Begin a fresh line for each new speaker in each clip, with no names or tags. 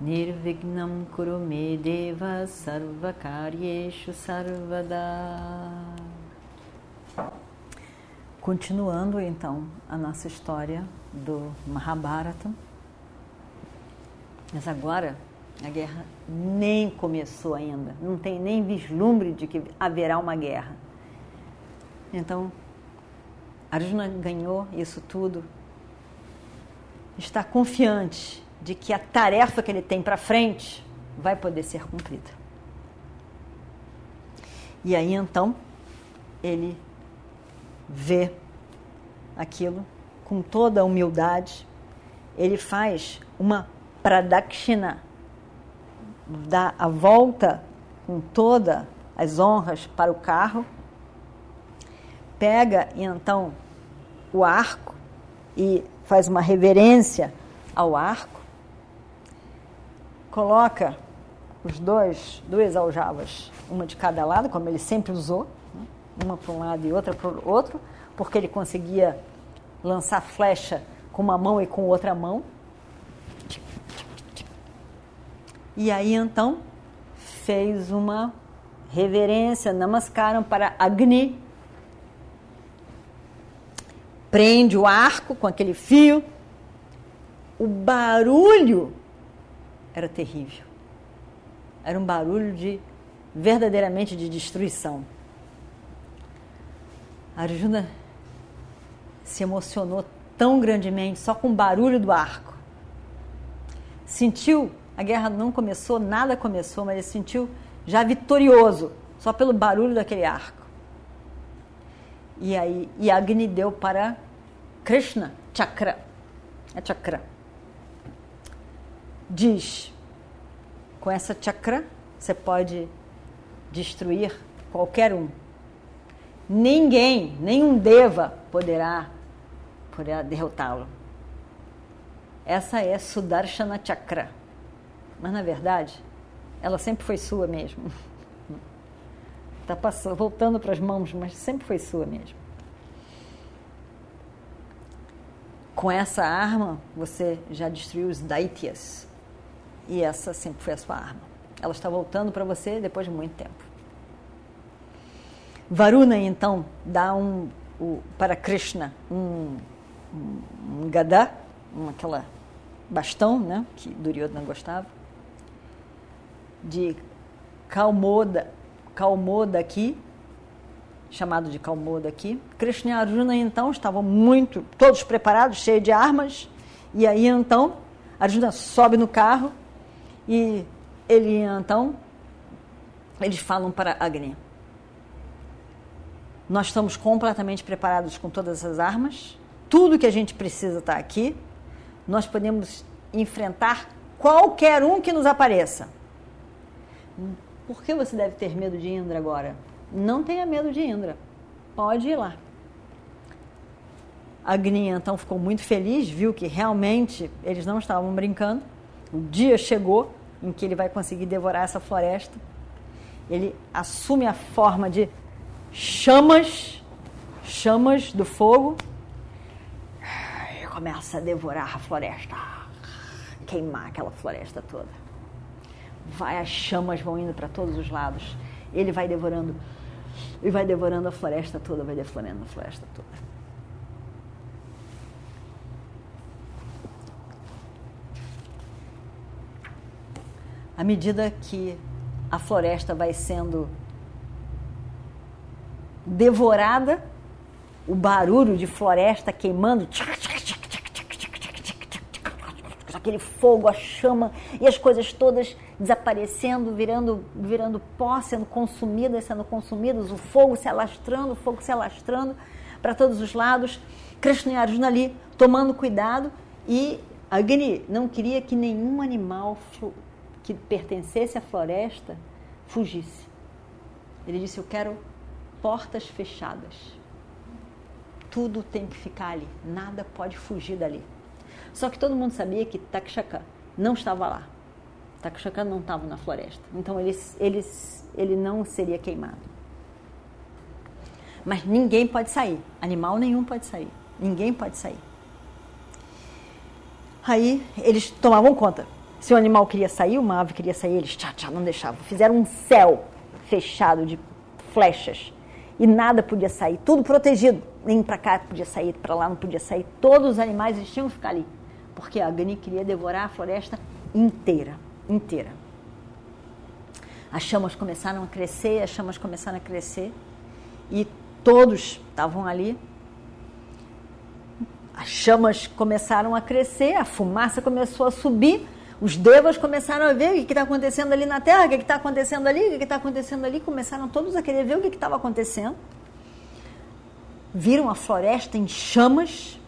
Nirvignam Kurume Deva Sarvakaryeshu Sarvada Continuando então a nossa história do Mahabharata. Mas agora a guerra nem começou ainda, não tem nem vislumbre de que haverá uma guerra. Então, Arjuna ganhou isso tudo, está confiante de que a tarefa que ele tem para frente vai poder ser cumprida. E aí então, ele vê aquilo com toda a humildade, ele faz uma pradakshina, dá a volta com todas as honras para o carro, pega então o arco e faz uma reverência ao arco, coloca os dois, duas aljavas, uma de cada lado, como ele sempre usou, né? uma para um lado e outra para o outro, porque ele conseguia lançar flecha com uma mão e com outra mão. E aí então fez uma reverência, namaskaram para Agni. Prende o arco com aquele fio. O barulho era terrível. Era um barulho de verdadeiramente de destruição. Arjuna se emocionou tão grandemente só com o barulho do arco. Sentiu, a guerra não começou, nada começou, mas ele sentiu já vitorioso, só pelo barulho daquele arco. E aí, Agni deu para Krishna chakra. É chakra. Diz, com essa chakra você pode destruir qualquer um. Ninguém, nenhum deva poderá poderá derrotá-lo. Essa é Sudarshana Chakra. Mas na verdade, ela sempre foi sua mesmo. Está passando, voltando para as mãos, mas sempre foi sua mesmo. Com essa arma, você já destruiu os Daityas. E essa sempre foi a sua arma. Ela está voltando para você depois de muito tempo. Varuna, então, dá um, o, para Krishna um um, gadá, um, aquela bastão, né, que Duryodhana gostava, de Kalmoda, Kalmoda aqui, chamado de Kalmoda aqui. Krishna e Arjuna então estavam muito, todos preparados, cheios de armas, e aí então Arjuna sobe no carro e ele então eles falam para Agni. Nós estamos completamente preparados com todas as armas tudo que a gente precisa está aqui, nós podemos enfrentar qualquer um que nos apareça. Por que você deve ter medo de Indra agora? Não tenha medo de Indra. Pode ir lá. Agni então ficou muito feliz, viu que realmente eles não estavam brincando. O dia chegou em que ele vai conseguir devorar essa floresta. Ele assume a forma de chamas, chamas do fogo, começa a devorar a floresta, queimar aquela floresta toda. Vai, as chamas vão indo para todos os lados. Ele vai devorando, e vai devorando a floresta toda, vai devorando a floresta toda. À medida que a floresta vai sendo devorada, o barulho de floresta queimando, aquele fogo, a chama e as coisas todas desaparecendo, virando, virando pó, sendo consumidas, sendo consumidas, o fogo se alastrando, o fogo se alastrando para todos os lados. Krishna e Arjuna ali tomando cuidado e Agni não queria que nenhum animal que pertencesse à floresta fugisse. Ele disse: Eu quero portas fechadas. Tudo tem que ficar ali, nada pode fugir dali. Só que todo mundo sabia que Takshaka não estava lá. Takshaka não estava na floresta. Então ele, ele, ele não seria queimado. Mas ninguém pode sair. Animal nenhum pode sair. Ninguém pode sair. Aí eles tomavam conta. Se o animal queria sair, uma ave queria sair, eles tchá, tchá, não deixavam. Fizeram um céu fechado de flechas e nada podia sair, tudo protegido. Nem para cá podia sair, para lá não podia sair. Todos os animais tinham que ficar ali, porque a Agni queria devorar a floresta inteira, inteira. As chamas começaram a crescer, as chamas começaram a crescer e todos estavam ali as chamas começaram a crescer, a fumaça começou a subir, os devas começaram a ver o que está acontecendo ali na Terra, o que está acontecendo ali, o que está acontecendo ali, começaram todos a querer ver o que estava acontecendo. Viram a floresta em chamas,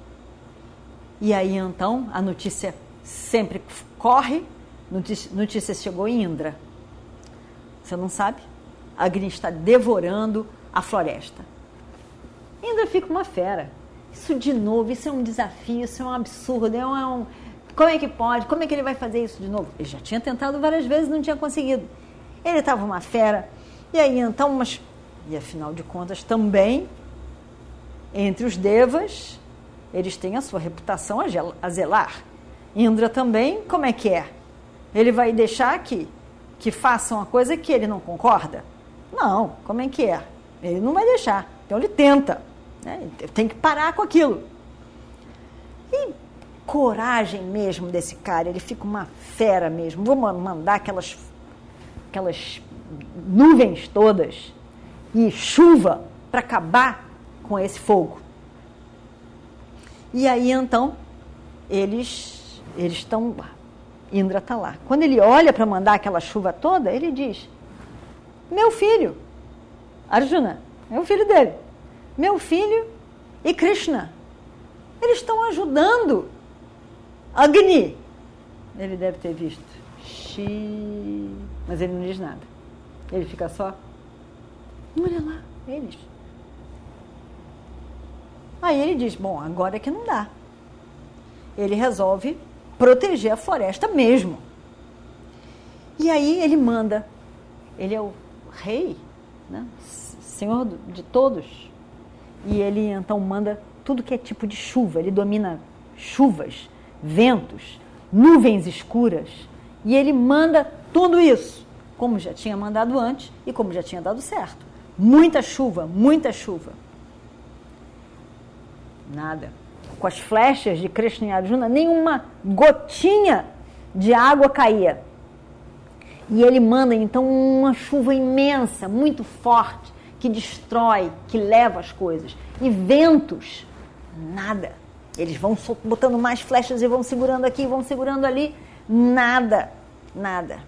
e aí então a notícia sempre corre, notícia, notícia chegou em Indra. Você não sabe? Agni está devorando a floresta. Indra fica uma fera isso de novo, isso é um desafio, isso é um absurdo, é um, é um, como é que pode? Como é que ele vai fazer isso de novo? Ele já tinha tentado várias vezes, não tinha conseguido. Ele estava uma fera. E aí então, mas e afinal de contas também entre os devas, eles têm a sua reputação a zelar. Indra também, como é que é? Ele vai deixar que que façam a coisa que ele não concorda? Não, como é que é? Ele não vai deixar. Então ele tenta. Né? Tem que parar com aquilo. E coragem mesmo desse cara, ele fica uma fera mesmo. Vou mandar aquelas, aquelas nuvens todas e chuva para acabar com esse fogo. E aí então eles eles estão lá. Indra está lá. Quando ele olha para mandar aquela chuva toda, ele diz: Meu filho, Arjuna, é o filho dele. Meu filho e Krishna. Eles estão ajudando Agni. Ele deve ter visto. Xi. Mas ele não diz nada. Ele fica só. Olha lá, eles. Aí ele diz: Bom, agora é que não dá. Ele resolve proteger a floresta mesmo. E aí ele manda. Ele é o rei, né? senhor de todos e ele então manda tudo que é tipo de chuva. Ele domina chuvas, ventos, nuvens escuras e ele manda tudo isso, como já tinha mandado antes e como já tinha dado certo. Muita chuva, muita chuva. Nada. Com as flechas de Krishna e Arjuna, nenhuma gotinha de água caía. E ele manda então uma chuva imensa, muito forte, que destrói, que leva as coisas. E ventos, nada. Eles vão botando mais flechas e vão segurando aqui, vão segurando ali, nada, nada.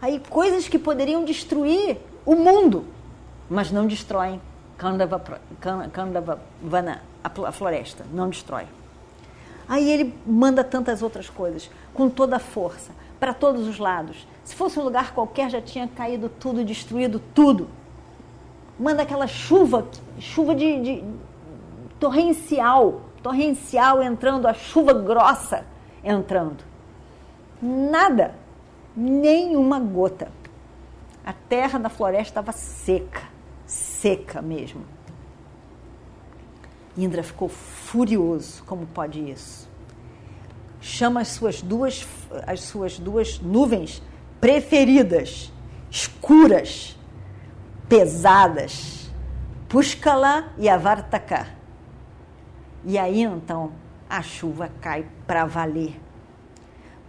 Aí coisas que poderiam destruir o mundo, mas não destroem Kandavana, a floresta, não destrói. Aí ele manda tantas outras coisas, com toda a força, para todos os lados. Se fosse um lugar qualquer, já tinha caído tudo, destruído tudo manda aquela chuva, chuva de, de torrencial, torrencial entrando, a chuva grossa entrando. Nada, nenhuma gota. A terra da floresta estava seca, seca mesmo. Indra ficou furioso, como pode isso? Chama as suas duas, as suas duas nuvens preferidas, escuras, pesadas, Pushkala e Avartaka. E aí então a chuva cai para valer.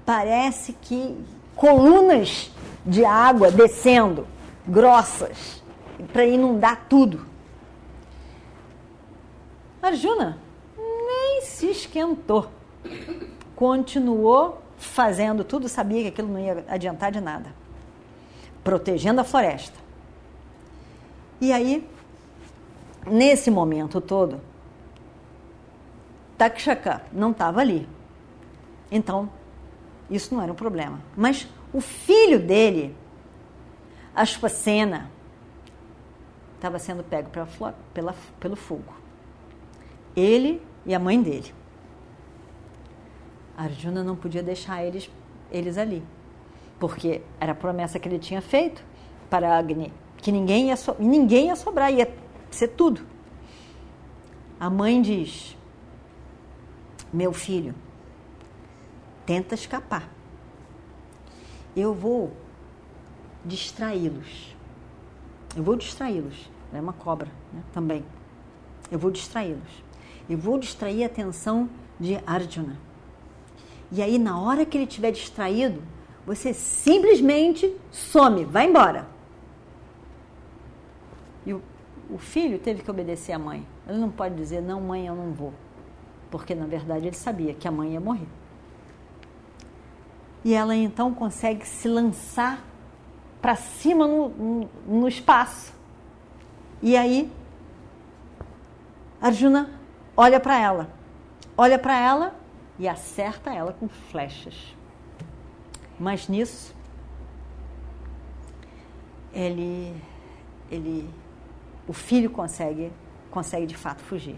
Parece que colunas de água descendo, grossas, para inundar tudo. Arjuna nem se esquentou. Continuou fazendo tudo, sabia que aquilo não ia adiantar de nada. Protegendo a floresta e aí, nesse momento todo, Takshaka não estava ali. Então, isso não era um problema. Mas O filho dele, Ashpasena, estava sendo pego pela, pela, pelo fogo. Ele e a mãe dele. Arjuna não podia deixar eles, eles ali, porque era a promessa que ele tinha feito para Agni, que ninguém ia, so, ninguém ia sobrar, ia ser tudo. A mãe diz: Meu filho, tenta escapar. Eu vou distraí-los. Eu vou distraí-los. É uma cobra né? também. Eu vou distraí-los. Eu vou distrair a atenção de Arjuna. E aí, na hora que ele estiver distraído, você simplesmente some, vai embora. E o, o filho teve que obedecer à mãe. Ele não pode dizer, não, mãe, eu não vou. Porque, na verdade, ele sabia que a mãe ia morrer. E ela então consegue se lançar para cima no, no, espaço. E aí, Arjuna olha para ela. Olha para ela e acerta ela com flechas. Mas nisso, ele, ele, o filho consegue, consegue de fato fugir.